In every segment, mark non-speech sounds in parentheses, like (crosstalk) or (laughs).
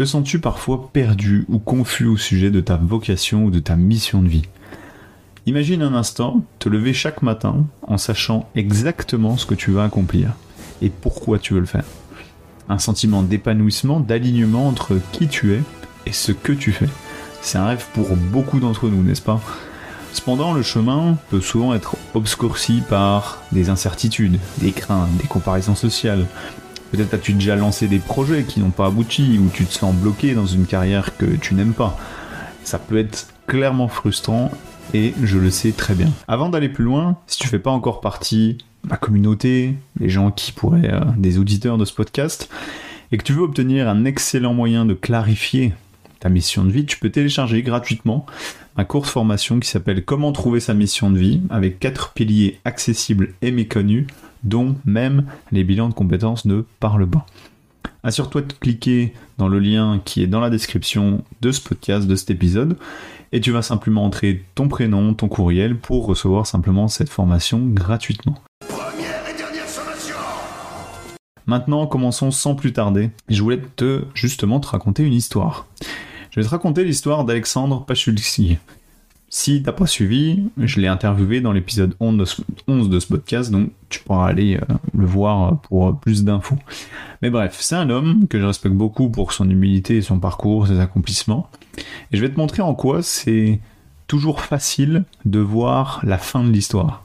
Te sens-tu parfois perdu ou confus au sujet de ta vocation ou de ta mission de vie? Imagine un instant te lever chaque matin en sachant exactement ce que tu vas accomplir et pourquoi tu veux le faire. Un sentiment d'épanouissement, d'alignement entre qui tu es et ce que tu fais. C'est un rêve pour beaucoup d'entre nous, n'est-ce pas? Cependant, le chemin peut souvent être obscurci par des incertitudes, des craintes, des comparaisons sociales. Peut-être as-tu déjà lancé des projets qui n'ont pas abouti ou tu te sens bloqué dans une carrière que tu n'aimes pas. Ça peut être clairement frustrant et je le sais très bien. Avant d'aller plus loin, si tu fais pas encore partie de ma communauté, des gens qui pourraient, euh, des auditeurs de ce podcast, et que tu veux obtenir un excellent moyen de clarifier ta mission de vie, tu peux télécharger gratuitement ma course formation qui s'appelle Comment trouver sa mission de vie avec quatre piliers accessibles et méconnus dont même les bilans de compétences ne parlent pas. Assure-toi de cliquer dans le lien qui est dans la description de ce podcast, de cet épisode, et tu vas simplement entrer ton prénom, ton courriel pour recevoir simplement cette formation gratuitement. Maintenant, commençons sans plus tarder. Je voulais te justement te raconter une histoire. Je vais te raconter l'histoire d'Alexandre Pachulski. Si t'as pas suivi, je l'ai interviewé dans l'épisode 11 de ce podcast, donc tu pourras aller euh, le voir pour plus d'infos. Mais bref, c'est un homme que je respecte beaucoup pour son humilité son parcours, ses accomplissements. Et je vais te montrer en quoi c'est toujours facile de voir la fin de l'histoire.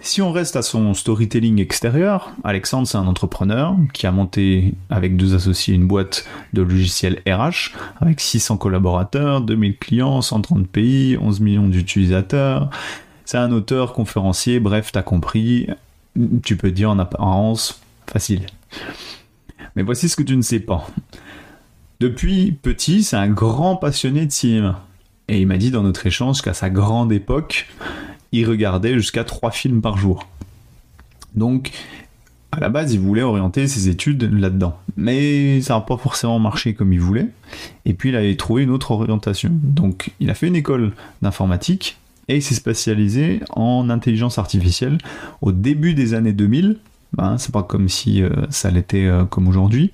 Si on reste à son storytelling extérieur, Alexandre c'est un entrepreneur qui a monté avec deux associés une boîte de logiciels RH avec 600 collaborateurs, 2000 clients, 130 pays, 11 millions d'utilisateurs. C'est un auteur, conférencier, bref, t'as compris, tu peux dire en apparence facile. Mais voici ce que tu ne sais pas. Depuis petit, c'est un grand passionné de cinéma. Et il m'a dit dans notre échange qu'à sa grande époque, il regardait jusqu'à trois films par jour. Donc, à la base, il voulait orienter ses études là-dedans. Mais ça n'a pas forcément marché comme il voulait. Et puis, il avait trouvé une autre orientation. Donc, il a fait une école d'informatique et il s'est spécialisé en intelligence artificielle au début des années 2000. Ben, c'est pas comme si euh, ça l'était euh, comme aujourd'hui.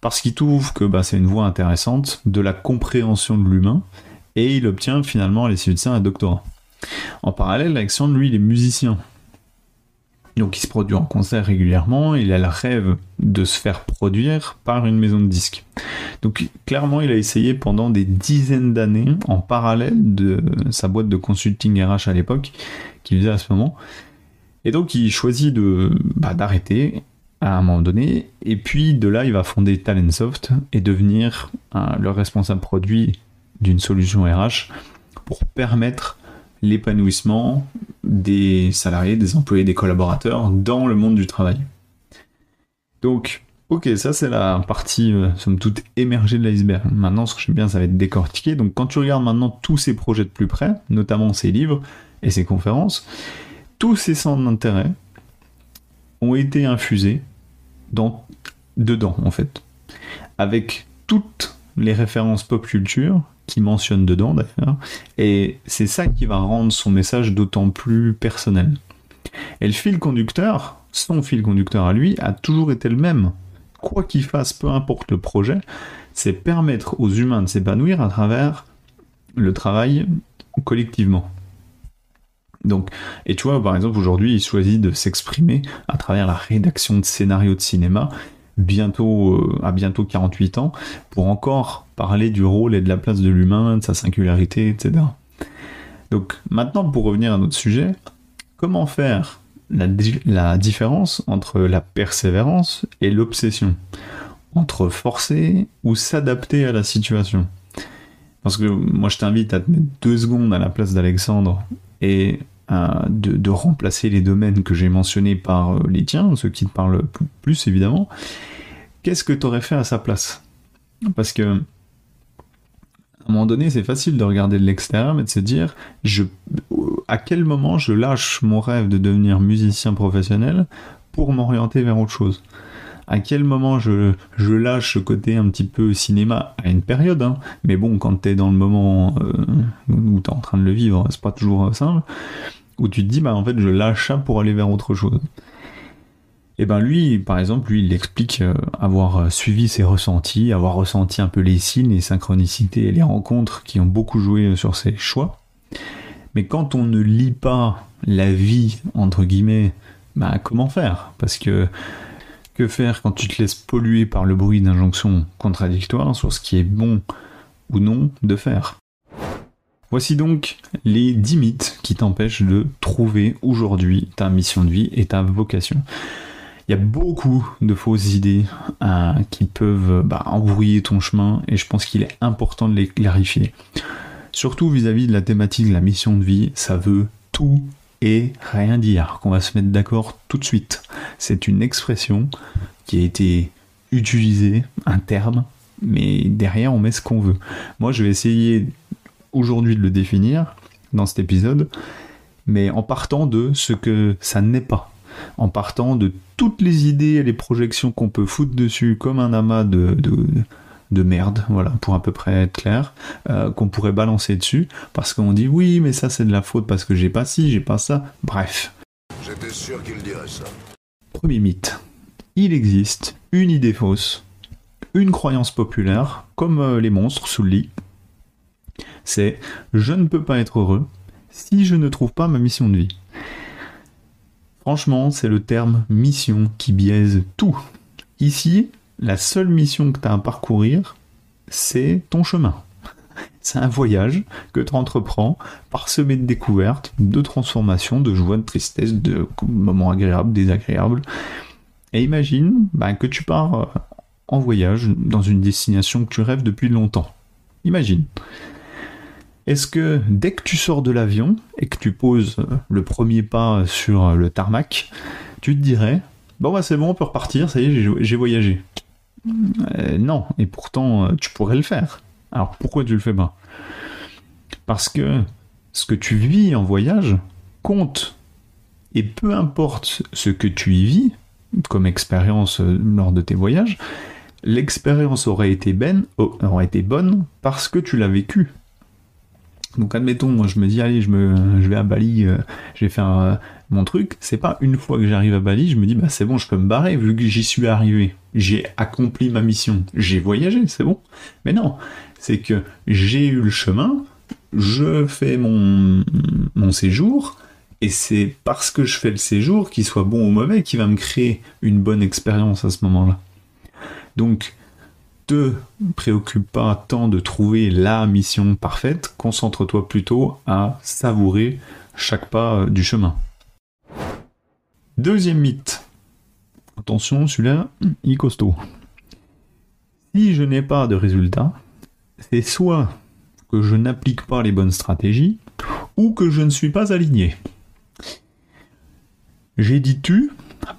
Parce qu'il trouve que ben, c'est une voie intéressante de la compréhension de l'humain. Et il obtient finalement à l'issue de ça un doctorat. En parallèle, Alexandre, lui, il est musicien. Donc il se produit en concert régulièrement, il a le rêve de se faire produire par une maison de disques. Donc clairement, il a essayé pendant des dizaines d'années, en parallèle de sa boîte de consulting RH à l'époque, qu'il faisait à ce moment. Et donc il choisit de bah, d'arrêter à un moment donné, et puis de là, il va fonder Talentsoft et devenir le responsable produit d'une solution RH pour permettre l'épanouissement des salariés, des employés, des collaborateurs dans le monde du travail. Donc, ok, ça c'est la partie, euh, somme toute, émergée de l'iceberg. Maintenant, ce que j'aime bien, ça va être décortiqué. Donc, quand tu regardes maintenant tous ces projets de plus près, notamment ces livres et ces conférences, tous ces centres d'intérêt ont été infusés dans, dedans, en fait. Avec toutes les références pop culture qui mentionne dedans d'ailleurs, et c'est ça qui va rendre son message d'autant plus personnel. Et le fil conducteur, son fil conducteur à lui, a toujours été le même. Quoi qu'il fasse, peu importe le projet, c'est permettre aux humains de s'épanouir à travers le travail collectivement. Donc, et tu vois, par exemple, aujourd'hui, il choisit de s'exprimer à travers la rédaction de scénarios de cinéma bientôt euh, à bientôt 48 ans pour encore parler du rôle et de la place de l'humain, de sa singularité, etc. Donc maintenant pour revenir à notre sujet, comment faire la, la différence entre la persévérance et l'obsession? Entre forcer ou s'adapter à la situation? Parce que moi je t'invite à te mettre deux secondes à la place d'Alexandre et de, remplacer les domaines que j'ai mentionnés par euh, les tiens, ceux qui te parlent plus évidemment, qu'est-ce que tu aurais fait à sa place? Parce que à un moment donné, c'est facile de regarder de l'extérieur, mais de se dire, à quel moment je lâche mon rêve de devenir musicien professionnel pour m'orienter vers autre chose? À quel moment je, lâche ce côté un petit peu cinéma? À une période, hein. mais bon, quand t'es dans le moment euh, où t'es en train de le vivre, c'est pas toujours simple où tu te dis, bah en fait, je lâche ça pour aller vers autre chose. Et ben lui, par exemple, lui, il explique euh, avoir suivi ses ressentis, avoir ressenti un peu les signes, les synchronicités et les rencontres qui ont beaucoup joué sur ses choix. Mais quand on ne lit pas la vie, entre guillemets, bah comment faire? Parce que que faire quand tu te laisses polluer par le bruit d'injonctions contradictoires sur ce qui est bon ou non de faire? Voici donc les 10 mythes qui t'empêchent de trouver aujourd'hui ta mission de vie et ta vocation. Il y a beaucoup de fausses idées euh, qui peuvent bah, embrouiller ton chemin et je pense qu'il est important de les clarifier. Surtout vis-à-vis de la thématique de la mission de vie, ça veut tout et rien dire, qu'on va se mettre d'accord tout de suite. C'est une expression qui a été utilisée, un terme, mais derrière on met ce qu'on veut. Moi je vais essayer aujourd'hui de le définir dans cet épisode, mais en partant de ce que ça n'est pas, en partant de toutes les idées et les projections qu'on peut foutre dessus comme un amas de, de, merde, voilà, pour à peu près être clair, euh, qu'on pourrait balancer dessus, parce qu'on dit oui, mais ça c'est de la faute parce que j'ai pas ci, j'ai pas ça, bref. J'étais sûr qu'il dirait ça. Premier mythe. Il existe une idée fausse, une croyance populaire, comme euh, les monstres sous le lit, c'est je ne peux pas être heureux si je ne trouve pas ma mission de vie. Franchement, c'est le terme mission qui biaise tout. Ici, la seule mission que tu as à parcourir, c'est ton chemin. (laughs) C'est un voyage que tu entreprends parsemé de découvertes, de transformations, de joie, de tristesse, de moments agréables, désagréables. Et imagine ben, que tu pars euh, en voyage dans une destination que tu rêves depuis longtemps. Imagine. Est-ce que dès que tu sors de l'avion et que tu poses le premier pas sur le tarmac, tu te dirais Bon, bah c'est bon, on peut repartir, ça y est, j'ai voyagé euh, Non, et pourtant, euh, tu pourrais le faire. Alors pourquoi tu le fais pas? Parce que ce que tu vis en voyage compte. Et peu importe ce que tu y vis, comme expérience euh, lors de tes voyages, l'expérience aurait été, ben, aurait été bonne parce que tu l'as vécu. Donc admettons, moi je me dis allez, je me, je vais à Bali, euh, je vais faire euh, mon truc. C'est pas une fois que j'arrive à Bali, je me dis bah c'est bon, je peux me barrer vu que j'y suis arrivé. J'ai accompli ma mission, j'ai voyagé, c'est bon. Mais non, c'est que j'ai eu le chemin, je fais mon mon séjour. Et c'est parce que je fais le séjour, qu'il soit bon ou mauvais, qui va me créer une bonne expérience à ce moment-là. Donc, te préoccupe pas tant de trouver la mission parfaite, concentre-toi plutôt à savourer chaque pas du chemin. Deuxième mythe. Attention, celui-là, il costaud. Si je n'ai pas de résultat, c'est soit que je n'applique pas les bonnes stratégies, ou que je ne suis pas aligné. J'ai dit tu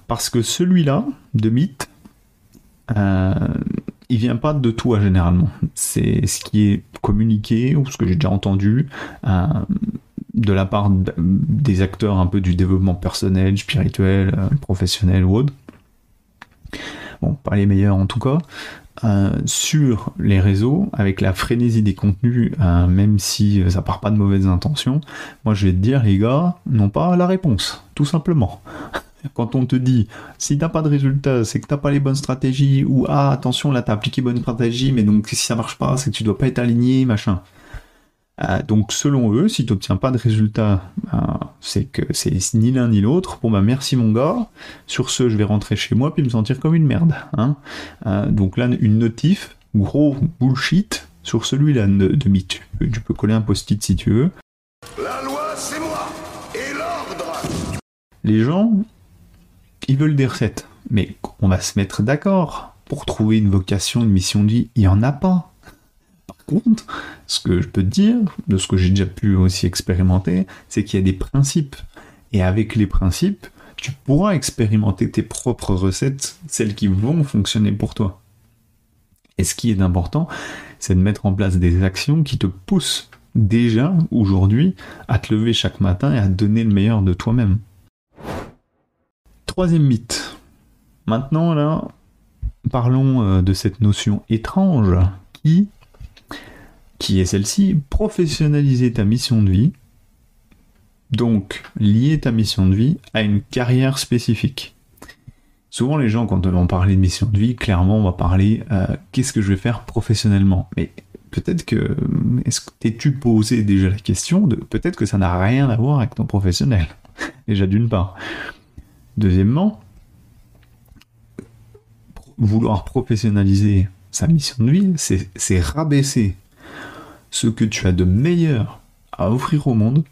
parce que celui-là, de mythe, euh, il vient pas de toi généralement. C'est ce qui est communiqué ou ce que j'ai déjà entendu euh, de la part des acteurs un peu du développement personnel, spirituel, euh, professionnel ou autre. Bon, pas les meilleurs en tout cas. Euh, sur les réseaux, avec la frénésie des contenus, même si ça part pas de mauvaises intentions, moi je vais te dire, les gars, n'ont pas la réponse, tout simplement. Quand on te dit, si t'as pas de résultat, c'est que t'as pas les bonnes stratégies, ou ah, attention, là t'as appliqué bonne stratégie, mais donc si ça marche pas, c'est que tu dois pas être aligné, machin. Euh, donc selon eux, si tu n'obtiens pas de résultat, ben, c'est que c'est ni l'un ni l'autre. Bon bah merci mon gars. Sur ce, je vais rentrer chez moi puis me sentir comme une merde. Hein. Euh, donc là, une notif, gros bullshit sur celui-là de, de. Tu peux coller un post-it si tu veux. La loi, c'est moi et l'ordre. Les gens, ils veulent des recettes. Mais on va se mettre d'accord. Pour trouver une vocation, une mission de vie, il n'y en a pas. Par contre, ce que je peux te dire, de ce que j'ai déjà pu aussi expérimenter, c'est qu'il y a des principes. Et avec les principes, tu pourras expérimenter tes propres recettes, celles qui vont fonctionner pour toi. Et ce qui est important, c'est de mettre en place des actions qui te poussent déjà aujourd'hui à te lever chaque matin et à donner le meilleur de toi-même. Troisième mythe. Maintenant, là, parlons euh, de cette notion étrange qui, est celle-ci, professionnaliser ta mission de vie, donc lier ta mission de vie à une carrière spécifique. Souvent, les gens, quand on parler de mission de vie, clairement, on va parler euh, qu'est-ce que je vais faire professionnellement. Mais peut-être que que t'es-tu posé déjà la question de peut-être que ça n'a rien à voir avec ton professionnel? (laughs) déjà d'une part. Deuxièmement, vouloir professionnaliser sa mission de vie, c'est rabaisser ce que tu as de meilleur à offrir au monde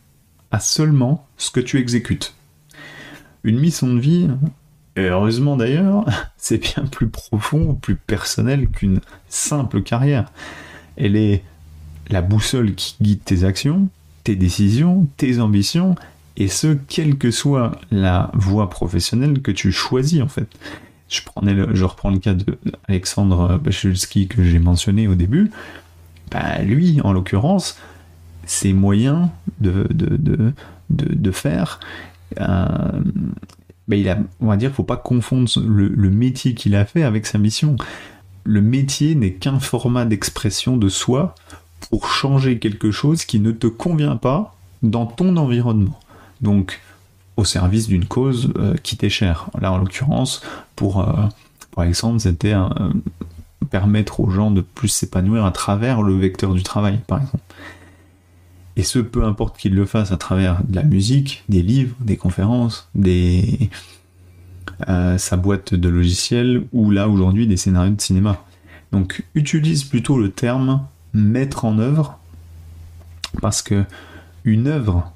à seulement ce que tu exécutes. Une mission de vie, heureusement d'ailleurs, (laughs) c'est bien plus profond, plus personnel qu'une simple carrière. Elle est la boussole qui guide tes actions, tes décisions, tes ambitions, et ce, quelle que soit la voie professionnelle que tu choisis en fait. Je, prenais je reprends le cas d'Alexandre Bachulski que j'ai mentionné au début. Bah, lui, en l'occurrence, ses moyens de, de, de, faire, euh, bah, il a, on va dire, faut pas confondre le métier qu'il a fait avec sa mission. Le métier n'est qu'un format d'expression de soi pour changer quelque chose qui ne te convient pas dans ton environnement. Donc, au service d'une cause euh, qui t'est chère. Là, en l'occurrence, pour, euh, exemple, c'était euh, permettre aux gens de plus s'épanouir à travers le vecteur du travail, par exemple. Et ce, peu importe qu'il le fasse à travers de la musique, des livres, des conférences, des sa boîte de logiciels ou là aujourd'hui des scénarios de cinéma. Donc utilise plutôt le terme mettre en œuvre parce que une œuvre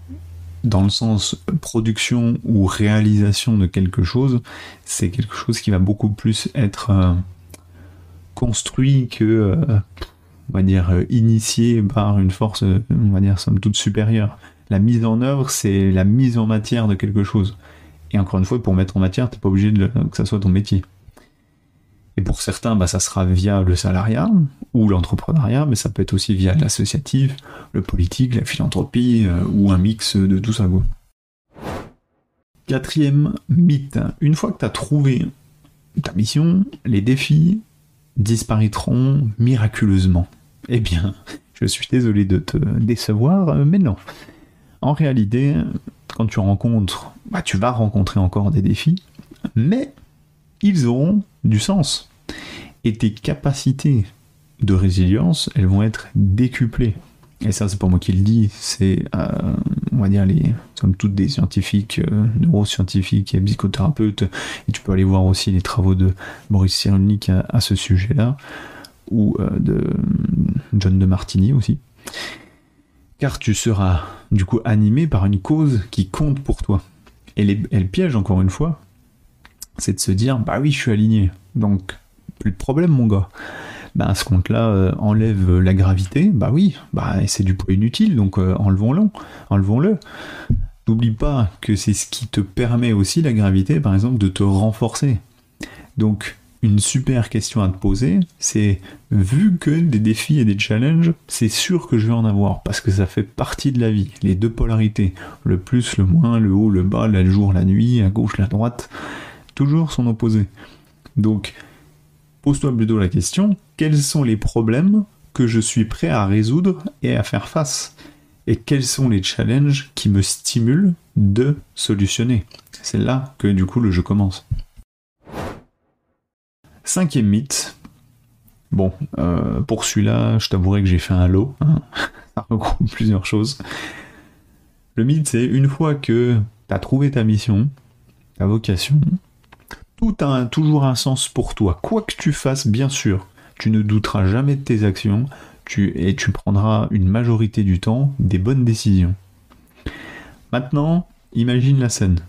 dans le sens production ou réalisation de quelque chose, c'est quelque chose qui va beaucoup plus être euh, construit que, euh, on va dire, euh, initié par une force, on va dire, somme toute supérieure. La mise en œuvre, c'est la mise en matière de quelque chose. Et encore une fois, pour mettre en matière, t'es pas obligé que ça soit ton métier. Et pour certains, bah, ça sera via le salariat ou l'entrepreneuriat, mais ça peut être aussi via l'associatif, le politique, la philanthropie euh, ou un mix de tout ça. Quatrième mythe. Une fois que tu as trouvé ta mission, les défis disparaîtront miraculeusement. Eh bien, (laughs) je suis désolé de te décevoir, mais non. En réalité, quand tu rencontres, bah, tu vas rencontrer encore des défis, mais ils auront du sens. Et tes capacités de résilience, elles vont être décuplées. Et ça, c'est pas moi qui le dis, c'est, euh, on va dire, les, sommes toutes des scientifiques, euh, neuroscientifiques et psychothérapeutes. Et tu peux aller voir aussi les travaux de Boris Cyrulnik à, ce sujet-là, ou euh, de John de Martini aussi. Car tu seras, du coup, animé par une cause qui compte pour toi. Et, les, et le piège, encore une fois, c'est de se dire bah oui je suis aligné. Donc plus de problème mon gars. Bah ce compte là euh, enlève la gravité. Bah oui bah c'est du poids inutile donc euh, enlevons-le enlevons-le. N'oublie pas que c'est ce qui te permet aussi la gravité par exemple de te renforcer. Donc une super question à te poser, c'est vu que des défis et des challenges, c'est sûr que je vais en avoir parce que ça fait partie de la vie, les deux polarités, le plus, le moins, le haut, le bas, le jour, la nuit, à gauche, la droite, toujours son opposé. Donc, pose-toi plutôt la question, quels sont les problèmes que je suis prêt à résoudre et à faire face? Et quels sont les challenges qui me stimulent de solutionner? C'est là que du coup le jeu commence. Cinquième mythe. Bon, euh, pour celui-là, je t'avouerai que j'ai fait un lot. Hein. (laughs) Ça regroupe plusieurs choses. Le mythe, c'est une fois que tu as trouvé ta mission, ta vocation, tout a toujours un sens pour toi. Quoi que tu fasses, bien sûr, tu ne douteras jamais de tes actions et tu prendras une majorité du temps des bonnes décisions. Maintenant, imagine la scène.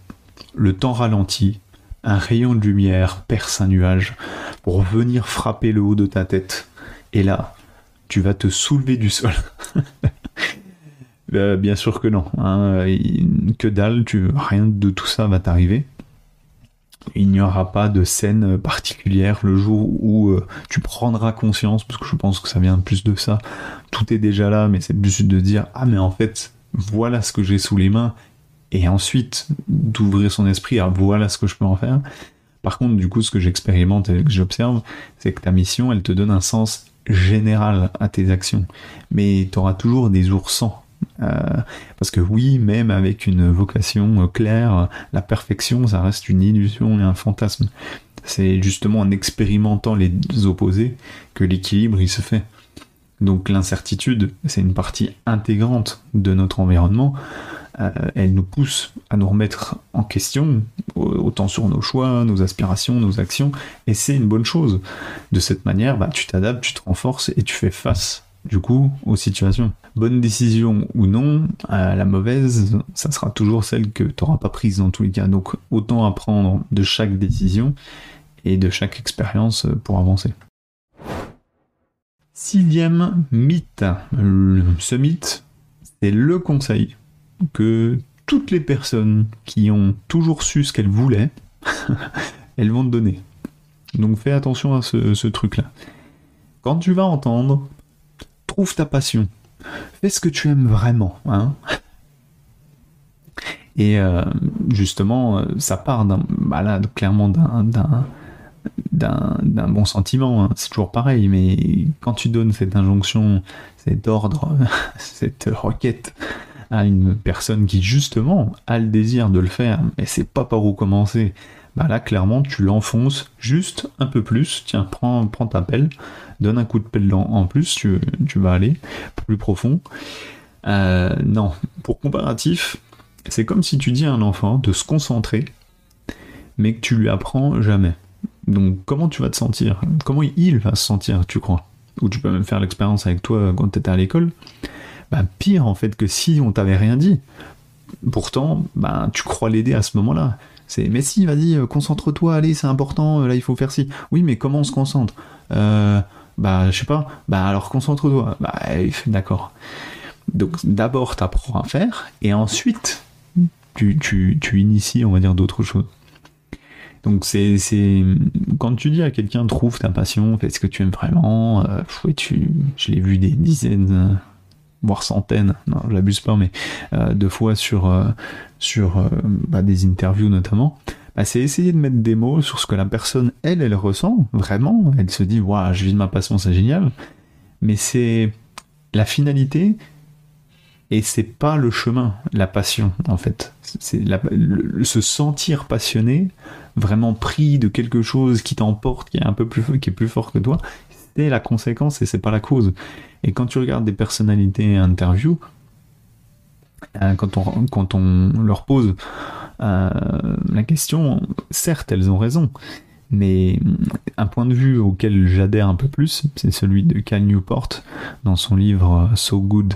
Le temps ralentit, un rayon de lumière perce un nuage pour venir frapper le haut de ta tête. Et là, tu vas te soulever du sol. (laughs) Euh, bien sûr que non. Hein. Que dalle, rien de tout ça va t'arriver il n'y aura pas de scène particulière le jour où euh, tu prendras conscience, parce que je pense que ça vient plus de ça. Tout est déjà là, mais c'est plus de dire ah mais en fait voilà ce que j'ai sous les mains, et ensuite d'ouvrir son esprit à voilà ce que je peux en faire. Par contre, du coup, ce que j'expérimente et que j'observe, c'est que ta mission, elle te donne un sens général à tes actions, mais tu auras toujours des oursans parce que oui, même avec une vocation claire, la perfection, ça reste une illusion et un fantasme. C'est justement en expérimentant les opposés que l'équilibre il se fait. Donc l'incertitude, c'est une partie intégrante de notre environnement. Euh, elle nous pousse à nous remettre en question, autant sur nos choix, nos aspirations, nos actions, et c'est une bonne chose. De cette manière, bah, tu t'adaptes, tu te renforces et tu fais face du coup aux situations. Bonne décision ou non, euh, la mauvaise, ça sera toujours celle que tu n'auras pas prise dans tous les cas. Donc autant apprendre de chaque décision et de chaque expérience pour avancer. Sixième mythe. Ce mythe, c'est le conseil que toutes les personnes qui ont toujours su ce qu'elles voulaient, (laughs) elles vont te donner. Donc fais attention à ce, truc-là. Quand tu vas entendre, trouve ta passion. Fais ce que tu aimes vraiment. Hein Et euh, justement, ça part d'un, bah clairement d'un, d'un bon sentiment, hein. c'est toujours pareil, mais quand tu donnes cette injonction, cet ordre, (laughs) cette requête à une personne qui justement a le désir de le faire, mais c'est pas par où commencer, bah là clairement tu l'enfonces juste un peu plus, tiens, prends, prends ta pelle, donne un coup de pelle en plus, tu, vas aller plus profond. Euh, non, pour comparatif, c'est comme si tu dis à un enfant de se concentrer, mais que tu lui apprends jamais. Donc comment tu vas te sentir? Comment il va se sentir, tu crois? Ou tu peux même faire l'expérience avec toi quand tu étais à l'école. Bah, pire en fait que si on t'avait rien dit. Pourtant, bah, tu crois l'aider à ce moment-là. C'est mais si, vas-y, euh, concentre-toi, allez, c'est important, euh, là il faut faire ci. Oui, mais comment on se concentre? Euh, Bah, je sais pas. Bah alors concentre-toi. Bah, (laughs) d'accord. Donc d'abord t'apprends à faire et ensuite tu, tu, tu inities, on va dire, d'autres choses. Donc c'est quand tu dis à quelqu'un trouve ta passion, fais ce que tu aimes vraiment. Tu, je l'ai vu des dizaines, voire centaines, non j'abuse pas, mais euh, deux fois sur euh, sur bah, des interviews notamment. Bah, c'est essayer de mettre des mots sur ce que la personne elle elle ressent vraiment. Elle se dit waouh je vis de ma passion c'est génial, mais c'est la finalité et c'est pas le chemin, la passion en fait. C'est se sentir passionné vraiment pris de quelque chose qui t'emporte, qui est un peu plus qui est plus fort que toi, c'est la conséquence et c'est pas la cause. Et quand tu regardes des personnalités interview, euh, quand, on, quand on leur pose euh, la question, certes elles ont raison, mais un point de vue auquel j'adhère un peu plus, c'est celui de Cal Newport dans son livre So Good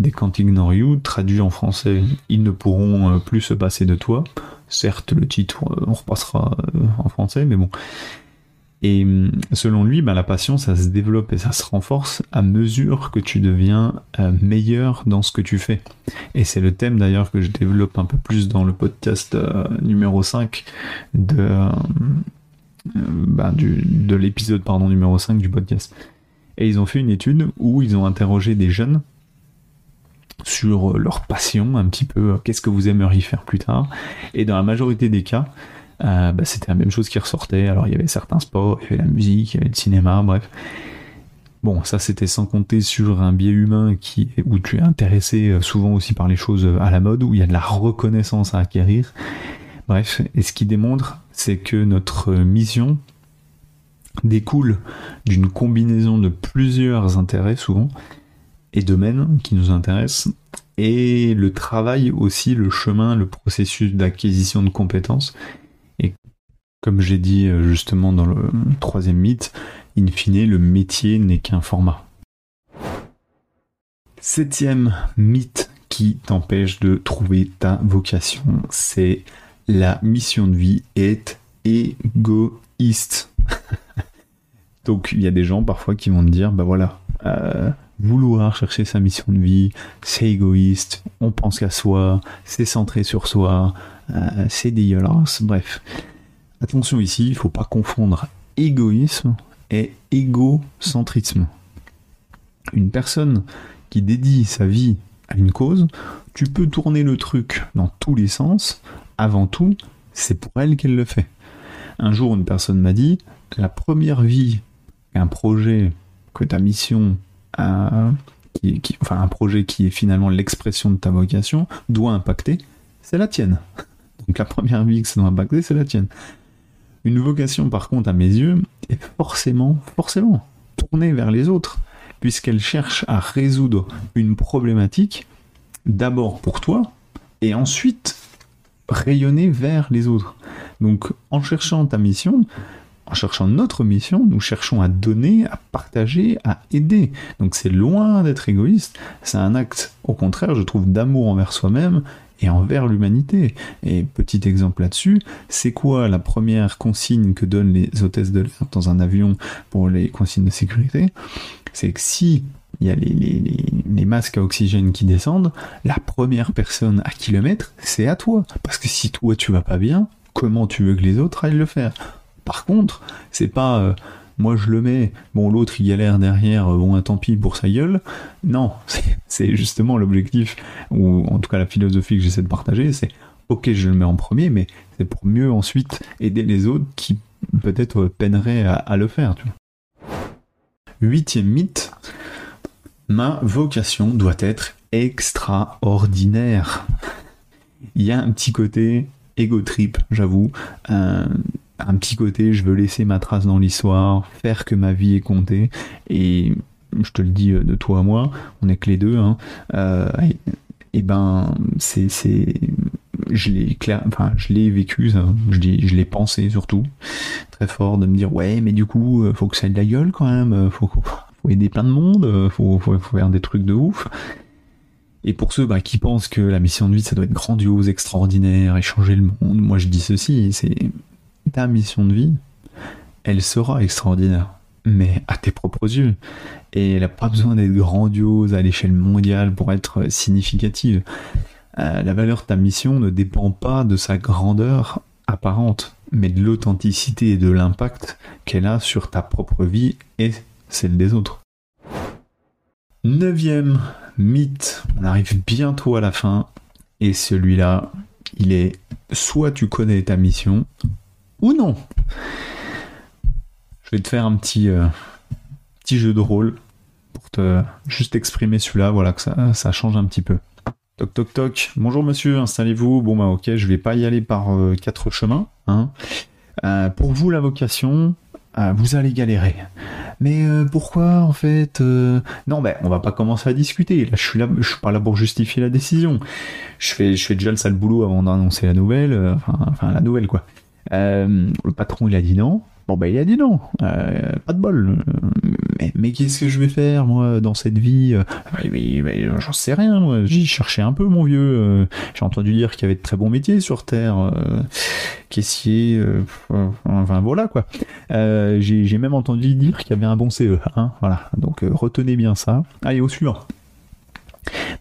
They Can't Ignore You, traduit en français Ils ne pourront euh, plus se passer de toi. Certes, le titre, euh, on repassera euh, en français, mais bon. Et hum, selon lui, bah, la passion, ça se développe et ça se renforce à mesure que tu deviens euh, meilleur dans ce que tu fais. Et c'est le thème d'ailleurs que je développe un peu plus dans le podcast numéro 5 de, bah, de l'épisode numéro 5 du podcast. Et ils ont fait une étude où ils ont interrogé des jeunes sur leur passion, un petit peu, euh, qu'est-ce que vous aimeriez faire plus tard. Et dans la majorité des cas, euh, bah, c'était la même chose qui ressortait. Alors il y avait certains sports, il y avait la musique, il y avait le cinéma, bref. Bon, ça c'était sans compter sur un biais humain qui, où tu es intéressé euh, souvent aussi par les choses à la mode, où il y a de la reconnaissance à acquérir. Bref, et ce qui démontre, c'est que notre mission découle d'une combinaison de plusieurs intérêts souvent, et domaines qui nous intéressent, et le travail aussi, le chemin, le processus d'acquisition de compétences. Et comme j'ai dit euh, justement dans le troisième mythe, in fine, le métier n'est qu'un format. Septième mythe qui t'empêche de trouver ta vocation, c'est la mission de vie est égoïste. (laughs) Donc il y a des gens parfois qui vont te dire, bah voilà, euh, vouloir chercher sa mission de vie, c'est égoïste, on pense qu'à soi, c'est centré sur soi, c'est dégueulasse, bref. Attention ici, il faut pas confondre égoïsme et égocentrisme. Une personne qui dédie sa vie à une cause, tu peux tourner le truc dans tous les sens, avant tout, c'est pour elle qu'elle le fait. Un jour, une personne m'a dit, la première vie qu'un projet, que ta mission un projet qui est finalement l'expression de ta vocation, doit impacter, c'est la tienne. Donc la première vie que ça doit impacter, c'est la tienne. Une vocation, par contre, à mes yeux, est forcément, forcément tournée vers les autres, puisqu'elle cherche à résoudre une problématique, d'abord pour toi, et ensuite rayonner vers les autres. Donc en cherchant ta mission, en cherchant notre mission, nous cherchons à donner, à partager, à aider. Donc c'est loin d'être égoïste, c'est un acte, au contraire, je trouve, d'amour envers soi-même et envers l'humanité. Et petit exemple là-dessus, c'est quoi la première consigne que donnent les hôtesses de l'air dans un avion pour les consignes de sécurité? C'est que si il y a les, masques à oxygène qui descendent, la première personne à kilomètre, c'est à toi. Parce que si toi tu vas pas bien, comment tu veux que les autres aillent le faire? Par contre, c'est pas euh, moi je le mets, bon l'autre il galère derrière, euh, bon tant pis pour sa gueule. Non, (laughs) c'est justement l'objectif, ou en tout cas la philosophie que j'essaie de partager, c'est ok je le mets en premier, mais c'est pour mieux ensuite aider les autres qui peut-être peineraient à, le faire. Huitième mythe, ma vocation doit être extraordinaire. (laughs) Il y a un petit côté ego trip, j'avoue. Un petit côté, je veux laisser ma trace dans l'histoire, faire que ma vie est comptée. Et je te le dis de toi à moi, on est que les deux. Hein. Euh, et, ben, c'est, je l'ai clair, enfin, je l'ai vécu, je, dis, je l'ai pensé surtout très fort de me dire ouais, mais du coup, faut que ça ait de la gueule quand même, faut, faut aider plein de monde, euh, faut, faut, faire des trucs de ouf. Et pour ceux bah, qui pensent que la mission de vie, ça doit être grandiose, extraordinaire, et changer le monde, moi je dis ceci, c'est ta mission de vie, elle sera extraordinaire, mais à tes propres yeux. Et elle n'a pas besoin d'être grandiose à l'échelle mondiale pour être significative. Euh, la valeur de ta mission ne dépend pas de sa grandeur apparente, mais de l'authenticité et de l'impact qu'elle a sur ta propre vie et celle des autres. Neuvième mythe, on arrive bientôt à la fin, et celui-là, il est soit tu connais ta mission, ou non. Je vais te faire un petit, euh, petit jeu de rôle pour te juste exprimer celui-là, voilà que ça, change un petit peu. Toc toc toc. Bonjour monsieur, installez-vous. Bon bah ok, je vais pas y aller par euh, quatre chemins. Hein. Euh, pour vous la vocation, vous allez galérer. Mais pourquoi en fait Non, ben on va pas commencer à discuter. Là, je suis là, je suis pas là pour justifier la décision. Je fais, je fais déjà le sale boulot avant d'annoncer la nouvelle. Enfin, la nouvelle quoi. Le patron il a dit non. Bon bah il a dit non, euh, pas de bol. Mais, mais qu'est-ce que je vais faire moi dans cette vie bah, J'en sais rien moi. J'y cherchais un peu mon vieux. Euh, j'ai entendu dire qu'il y avait de très bons métiers sur Terre, euh, caissier, enfin voilà quoi. J'ai même entendu dire qu'il y avait un bon CE. Hein, voilà. Donc retenez bien ça. Allez au suivant.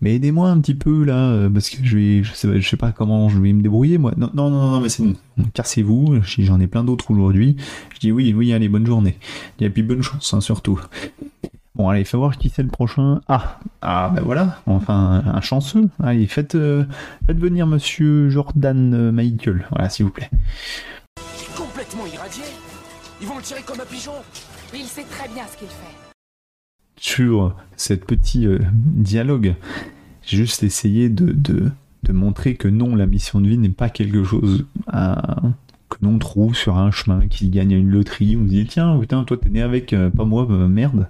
Mais aidez-moi un petit peu là, euh, parce que je vais, je sais, je sais pas comment je vais me débrouiller moi. Non, non, non, non mais c'est bon. Cassez-vous, j'en ai plein d'autres aujourd'hui. Je dis oui, oui, allez, bonne journée. Et puis bonne chance, hein, surtout. Bon, allez, fais voir qui c'est le prochain. Ah, ah, ben voilà, enfin, un chanceux. Allez, faites, euh, faites venir monsieur Jordan euh, Michael, voilà, s'il vous plaît. Complètement irradié Ils vont le tirer comme un pigeon Il sait très bien ce qu'il fait sur cette petit euh, dialogue. J'ai juste essayé de, de, montrer que non, la mission de vie n'est pas quelque chose que l'on trouve sur un chemin, qui gagne à une loterie, on dit tiens, putain, toi t'es né avec, euh, pas moi, bah, merde.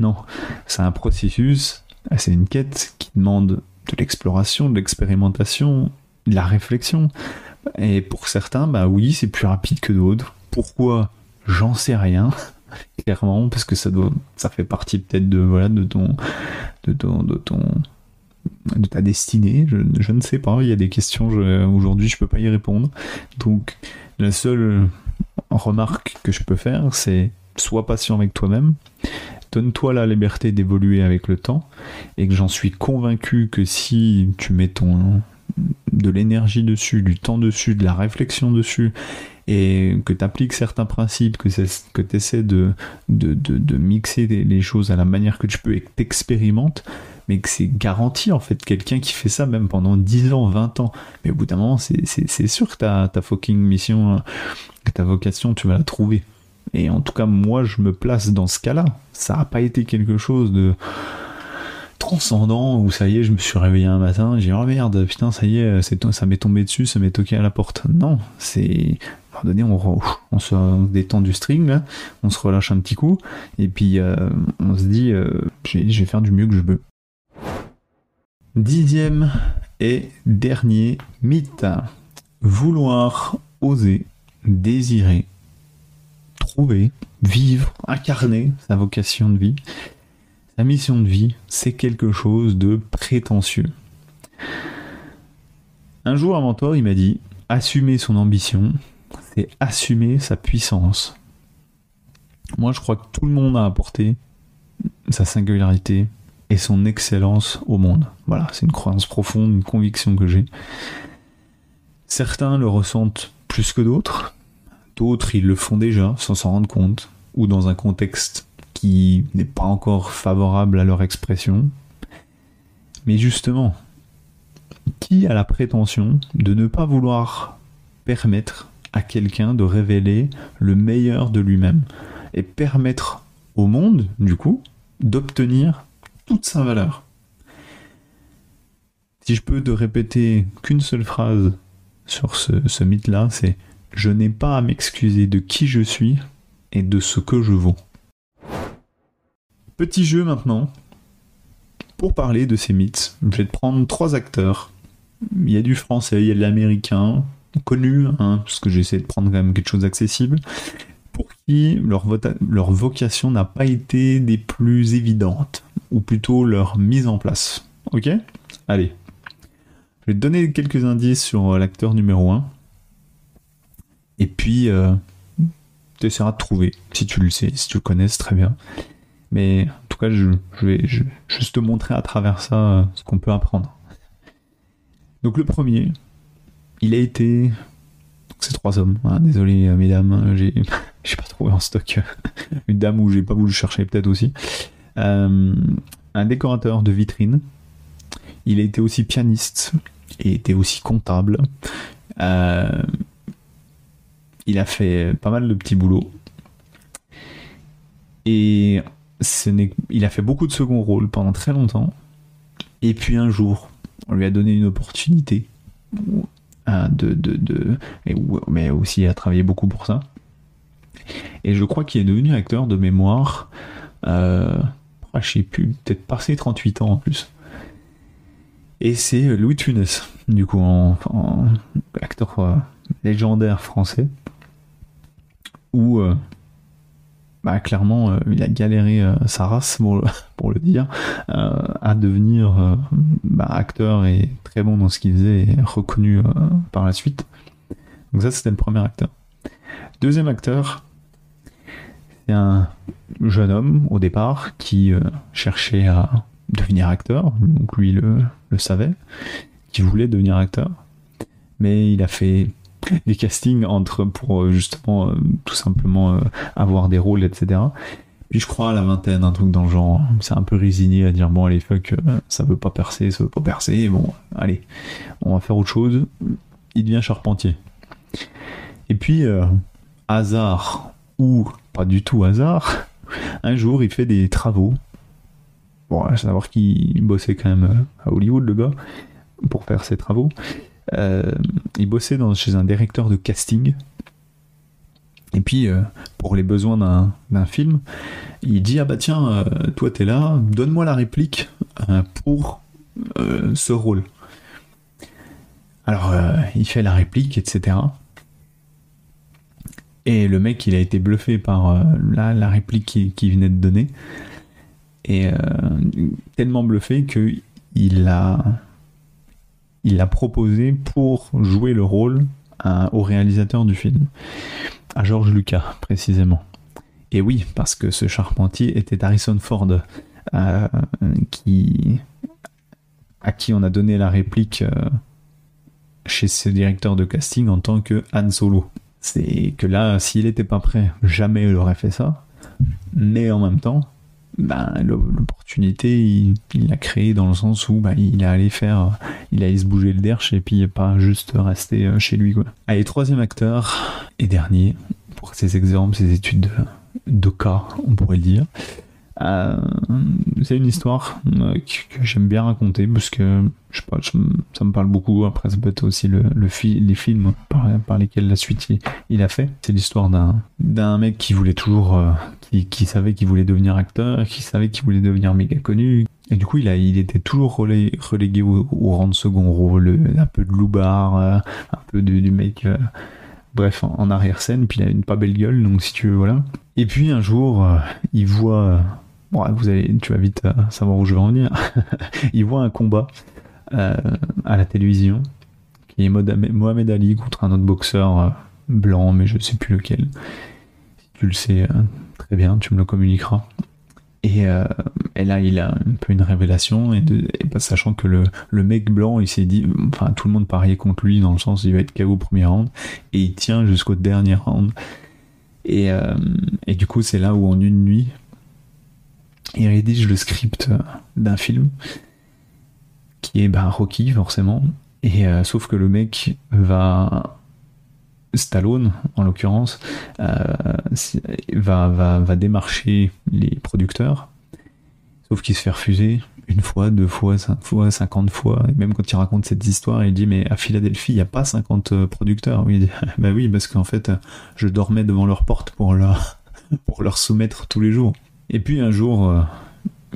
Non, c'est un processus, c'est une quête qui demande de l'exploration, de l'expérimentation, de la réflexion. Et pour certains, bah oui, c'est plus rapide que d'autres. Pourquoi? J'en sais rien clairement, parce que ça doit, ça fait partie peut-être de voilà de ton, de ton, de ton, de ta destinée. Je, je ne sais pas. Il y a des questions aujourd'hui, je peux pas y répondre. Donc la seule remarque que je peux faire, c'est sois patient avec toi-même. Donne-toi la liberté d'évoluer avec le temps et que j'en suis convaincu que si tu mets ton de l'énergie dessus, du temps dessus, de la réflexion dessus et que tu appliques certains principes, que, que tu essaies de, de, de, mixer les choses à la manière que tu peux et que tu expérimentes, mais que c'est garanti en fait, quelqu'un qui fait ça même pendant 10 ans, 20 ans, mais au bout d'un moment, c'est sûr que ta, fucking mission, que ta vocation, tu vas la trouver. Et en tout cas, moi, je me place dans ce cas-là. Ça n'a pas été quelque chose de transcendant où ça y est, je me suis réveillé un matin, j'ai oh merde, putain, ça y est, ça m'est tombé dessus, ça m'est toqué à la porte. Non, c'est. On, se détend du string, on se relâche un petit coup, et puis euh, on se dit euh, je vais faire du mieux que je peux. Dixième et dernier mythe. Vouloir, oser, désirer, trouver, vivre, incarner sa vocation de vie sa mission de vie, c'est quelque chose de prétentieux. Un jour, un mentor, il m'a dit assumer son ambition, c'est assumer sa puissance. Moi, je crois que tout le monde a apporté sa singularité et son excellence au monde. Voilà, c'est une croyance profonde, une conviction que j'ai. Certains le ressentent plus que d'autres, d'autres ils le font déjà sans s'en rendre compte, ou dans un contexte qui n'est pas encore favorable à leur expression. Mais justement, qui a la prétention de ne pas vouloir permettre quelqu'un de révéler le meilleur de lui-même et permettre au monde, du coup, d'obtenir toute sa valeur Si je peux te répéter qu'une seule phrase sur ce, ce mythe-là, c'est je n'ai pas à m'excuser de qui je suis et de ce que je vaux. Petit jeu maintenant. Pour parler de ces mythes, je vais te prendre trois acteurs. Il y a du français, il y a de l'américain, connu, hein, parce que j'essaie de prendre quand même quelque chose d'accessible, pour qui leur, vocation n'a pas été des plus évidentes, ou plutôt leur mise en place. Ok? Allez. Je vais te donner quelques indices sur l'acteur numéro 1. Et puis, euh, tu essaieras de trouver, si tu le sais, si tu le connais, très bien. Mais en tout cas, je, vais juste te montrer à travers ça euh, ce qu'on peut apprendre. Donc le premier, il a été... C'est trois hommes. Hein, désolé euh, mesdames, euh, (laughs) j'ai pas trouvé en stock une dame où j'ai pas voulu chercher peut-être aussi. un décorateur de vitrine. Il a été aussi pianiste et était aussi comptable. il a fait pas mal de petits boulots. Et il a fait beaucoup de second rôle pendant très longtemps. Et puis un jour, on lui a donné une opportunité de, de, de mais aussi a travaillé beaucoup pour ça. Et je crois qu'il est devenu acteur de mémoire. Euh, ah, je sais plus, peut-être passé 38 ans en plus. Et c'est Louis Tunes, du coup, en, acteur euh, légendaire français, où euh, bah, clairement, euh, il a galéré euh, sa race, (laughs) pour, le dire, euh, à devenir bah, acteur et très bon dans ce qu'il faisait et reconnu par la suite. Donc ça, c'était le premier acteur. Deuxième acteur, c'est un jeune homme au départ qui cherchait à devenir acteur, donc lui le, le savait, qui voulait devenir acteur, mais il a fait (laughs) des castings entre pour euh, justement euh, tout simplement euh, avoir des rôles, etc. Puis je crois à la vingtaine, un truc dans le genre, c'est un peu résigné à dire bon allez fuck, ça veut pas percer, ça veut pas percer, bon allez, on va faire autre chose. Il devient charpentier. Et puis hasard ou pas du tout hasard, (laughs) un jour il fait des travaux. Bon, à savoir qu'il bossait quand même à Hollywood le gars pour faire ses travaux. Euh, il bossait chez un directeur de casting. Et puis, euh, pour les besoins d'un film, il dit Ah bah tiens, euh, toi t'es là, donne-moi la réplique pour ce rôle. Alors, il fait la réplique, etc. Et le mec, il a été bluffé par la, réplique qu'il venait de donner. Et tellement bluffé qu'il a il l'a proposé pour jouer le rôle au réalisateur du film, à George Lucas précisément. Et oui, parce que ce charpentier était Harrison Ford, euh, à qui on a donné la réplique euh, chez ce directeur de casting en tant que Han Solo. C'est que là, s'il n'était pas prêt, jamais il aurait fait ça. Mais en même temps, ben, l'opportunité, il l'a créée dans le sens où ben, il est allé faire, il allé se bouger le derche et puis pas juste rester euh, chez lui. Quoi. Allez, troisième acteur et dernier, pour ces exemples, ces études de, cas, on pourrait le dire. Euh, c'est une histoire euh, que, j'aime bien raconter parce que je sais pas, ça me- parle beaucoup. Après, ça peut être aussi le, le les films par, lesquels la suite il, a fait. C'est l'histoire d'un mec qui voulait toujours, qui, savait qu'il voulait devenir acteur, qui savait qu'il voulait devenir méga connu. Et du coup, il, était toujours relé- relégué au, rang de second rôle, euh, un peu de loupard, euh, un peu du mec, euh, bref, en, arrière-scène. Puis il a une pas belle gueule, donc si tu veux, voilà. Et puis un jour, il voit, bon, vous allez, tu vas vite savoir où je vais en venir. (laughs) il voit un combat à la télévision qui est Mohamed Ali contre un autre boxeur blanc, mais je sais plus lequel. Si tu le sais très bien, tu me le communiqueras. Et, euh, et là, il a un peu une révélation, et, bah, sachant que le, mec blanc, il s'est dit, enfin, tout le monde pariait contre lui, dans le sens, il va être KO au premier round, et il tient jusqu'au dernier round. Et, euh, et du coup, c'est là où, en une nuit, il rédige le script d'un film, qui est bah, Rocky, forcément, et euh, sauf que le mec va. Stallone, en l'occurrence, euh, va, va, va démarcher les producteurs, sauf qu'il se fait refuser une fois, deux fois, cinq fois, cinquante fois. Et même quand il raconte cette histoire, il dit Mais à Philadelphie, il n'y a pas 50 euh, producteurs. Oui, il (laughs) bah oui, parce qu'en fait, je dormais devant leur porte pour leur, (laughs) pour leur soumettre tous les jours. Et puis un jour, euh,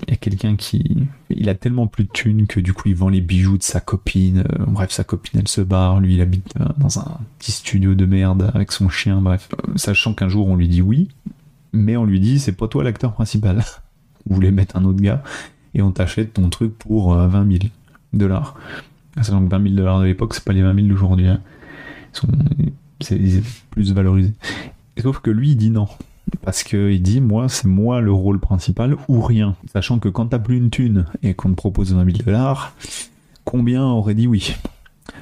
il y a quelqu'un qui. Il a tellement plus de thunes que du coup il vend les bijoux de sa copine. Euh, bref, sa copine elle se barre. Lui il habite euh, dans un petit studio de merde avec son chien. Bref, Euh, sachant qu'un jour on lui dit oui, mais on lui dit c'est pas toi l'acteur principal. (laughs) on voulait mettre un autre gars? Et on t'achète ton truc pour euh, 20 000 dollars. Sachant que 20 000 dollars de l'époque c'est pas les 20 000 d'aujourd'hui. hein. Ils sont plus valorisés. Sauf que lui il dit non. Parce qu'il dit, moi, c'est moi le rôle principal ou rien. Sachant que quand t'as plus une thune et qu'on te propose 20 000 dollars, combien aurait dit oui?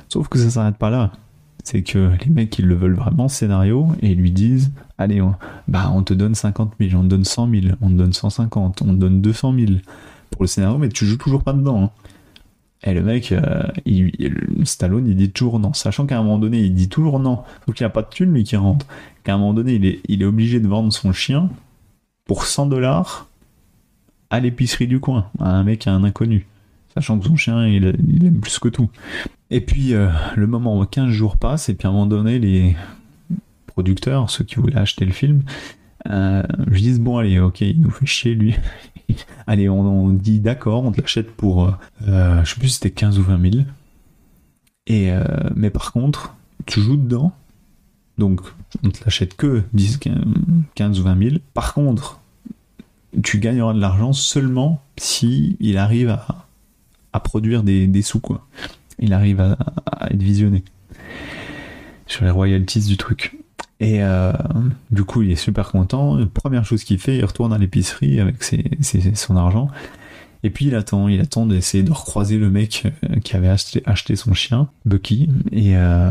Sauf que ça s'arrête pas là. C'est que les mecs, ils le veulent vraiment, scénario, et ils lui disent, allez, on, bah, on te donne 50 000, on te donne 100 000, on te donne 150, on te donne 200 000 pour le scénario, mais tu joues toujours pas dedans. hein. Et le mec, euh, il, il- Stallone, il dit toujours non, sachant qu'à un moment donné, il dit toujours non. Sauf qu'il n'y a pas de thune, lui, qui rentre. Qu'à un moment donné, il est, il obligé de vendre son chien pour 100 dollars à l'épicerie du coin, à un mec, à un inconnu. Sachant que son chien, il, il aime plus que tout. Et puis, euh, le moment où 15 jours passent, et puis à un moment donné, les producteurs, ceux qui voulaient acheter le film, euh, lui disent bon, allez, ok, il nous fait chier, lui. (laughs) allez, on, dit d'accord, on te l'achète pour, euh, je sais plus si c'était 15 ou 20 000. Et, euh, mais par contre, tu joues dedans, donc on te l'achète que 10, 15 ou 20 000. Par contre, tu gagneras de l'argent seulement si il arrive à, produire des, des sous, quoi. Il arrive à, à être visionné sur les royalties du truc. Et euh, du coup, il est super content. Première chose qu'il fait, il retourne à l'épicerie avec ses, ses- son argent. Et puis il attend, il attend d'essayer de recroiser le mec euh, qui avait acheté, acheté son chien, Bucky. Et, euh,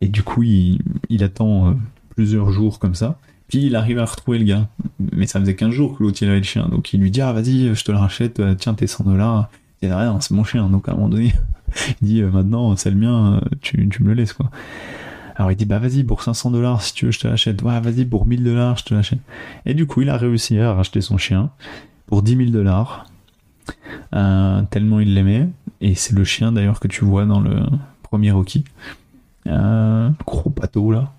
et du coup, il, il attend euh, plusieurs jours comme ça. Puis il arrive à retrouver le gars. Mais ça faisait 15 jours que l'autre il avait le chien. Donc il lui dit Ah, vas-y, je te le rachète, euh, tiens tes 100 dollars. Il dit rien, c'est mon chien. Donc à un moment donné, (laughs) il dit Maintenant, c'est le mien, tu, tu me le laisses quoi. Alors il dit Bah vas-y, pour 500 dollars si tu veux, je te l'achète. Ouais, vas-y, pour 1000 dollars, je te l'achète. Et du coup, il a réussi à racheter son chien pour 10 000 dollars. Euh, tellement il l'aimait. Et c'est le chien d'ailleurs que tu vois dans le premier Rocky. Euh, gros pato là.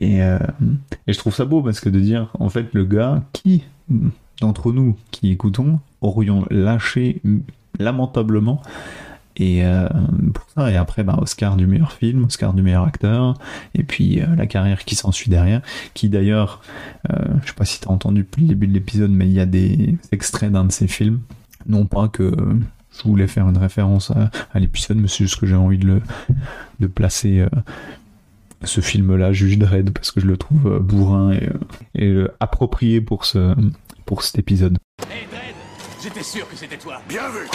Et, euh, et je trouve ça beau parce que de dire, en fait, le gars, qui d'entre nous qui écoutons aurions lâché lamentablement et euh, pour ça et après bah, Oscar du meilleur film Oscar du meilleur acteur et puis euh, la carrière qui s'ensuit derrière qui d'ailleurs euh, je sais pas si t'as entendu depuis le début de l'épisode mais il y a des extraits d'un de ces films. Non pas que euh, je voulais faire une référence à, à l'épisode mais c'est juste que j'ai envie de le de placer euh, ce film là Juge Dredd parce que je le trouve euh, bourrin et, euh, et euh, approprié pour ce pour cet épisode. Hé, Dredd J'étais sûr que c'était toi. Bien vu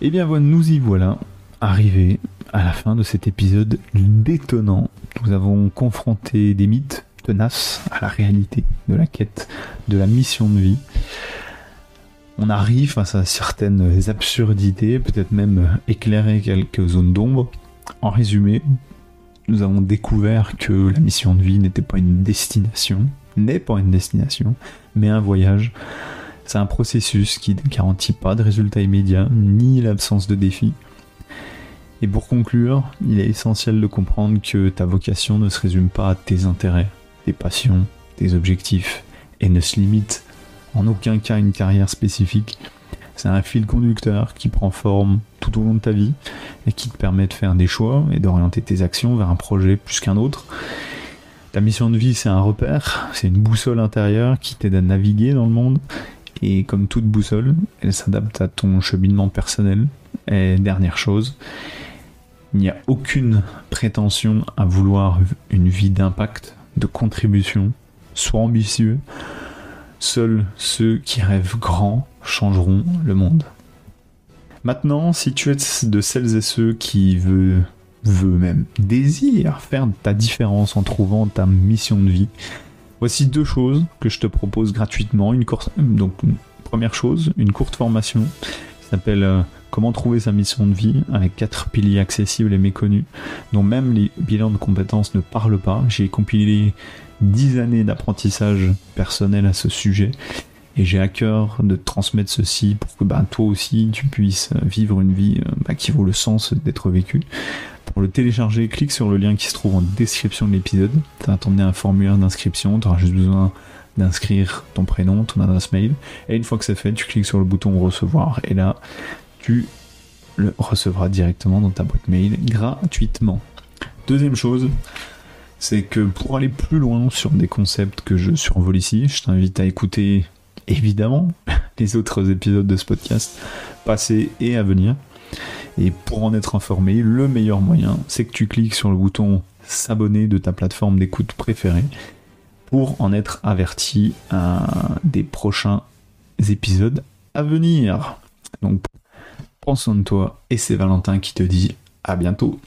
Et bien voilà, nous y voilà, arrivés à la fin de cet épisode détonnant. Nous avons confronté des mythes tenaces à la réalité de la quête, de la mission de vie. On arrive face à certaines absurdités, peut-être même éclairer quelques zones d'ombre. En résumé, nous avons découvert que la mission de vie n'était pas une destination, n'est pas une destination, mais un voyage. C'est un processus qui ne garantit pas de résultats immédiats, ni l'absence de défis. Et pour conclure, il est essentiel de comprendre que ta vocation ne se résume pas à tes intérêts, tes passions, tes objectifs, et ne se limite en aucun cas à une carrière spécifique. C'est un fil conducteur qui prend forme tout au long de ta vie et qui te permet de faire des choix et d'orienter tes actions vers un projet plus qu'un autre. Ta mission de vie, c'est un repère, c'est une boussole intérieure qui t'aide à naviguer dans le monde. Et comme toute boussole, elle s'adapte à ton cheminement personnel. Et dernière chose, il n'y a aucune prétention à vouloir une vie d'impact, de contribution. Sois ambitieux. Seuls ceux qui rêvent grand changeront le monde. Maintenant, si tu es de celles et ceux qui veulent, veulent même désirent faire ta différence en trouvant ta mission de vie, voici deux choses que je te propose gratuitement. Une course, donc première chose, une courte formation qui s'appelle euh, Comment trouver sa mission de vie avec quatre piliers accessibles et méconnus, dont même les bilans de compétences ne parlent pas. J'ai compilé dix années d'apprentissage personnel à ce sujet et j'ai à cœur de transmettre ceci pour que bah, toi aussi tu puisses vivre une vie euh, bah, qui vaut le sens d'être vécue. Pour le télécharger, clique sur le lien qui se trouve en description de l'épisode. Ça va t'emmener un formulaire d'inscription, tu auras juste besoin d'inscrire ton prénom, ton adresse mail. Et une fois que c'est fait, tu cliques sur le bouton recevoir. Et là, tu le recevras directement dans ta boîte mail gratuitement. Deuxième chose, c'est que pour aller plus loin sur des concepts que je survole ici, je t'invite à écouter évidemment (laughs) les autres épisodes de ce podcast passés et à venir. Et pour en être informé, le meilleur moyen, c'est que tu cliques sur le bouton s'abonner de ta plateforme d'écoute préférée pour en être averti des prochains épisodes à venir. Donc, prends soin de toi et c'est Valentin qui te dit à bientôt.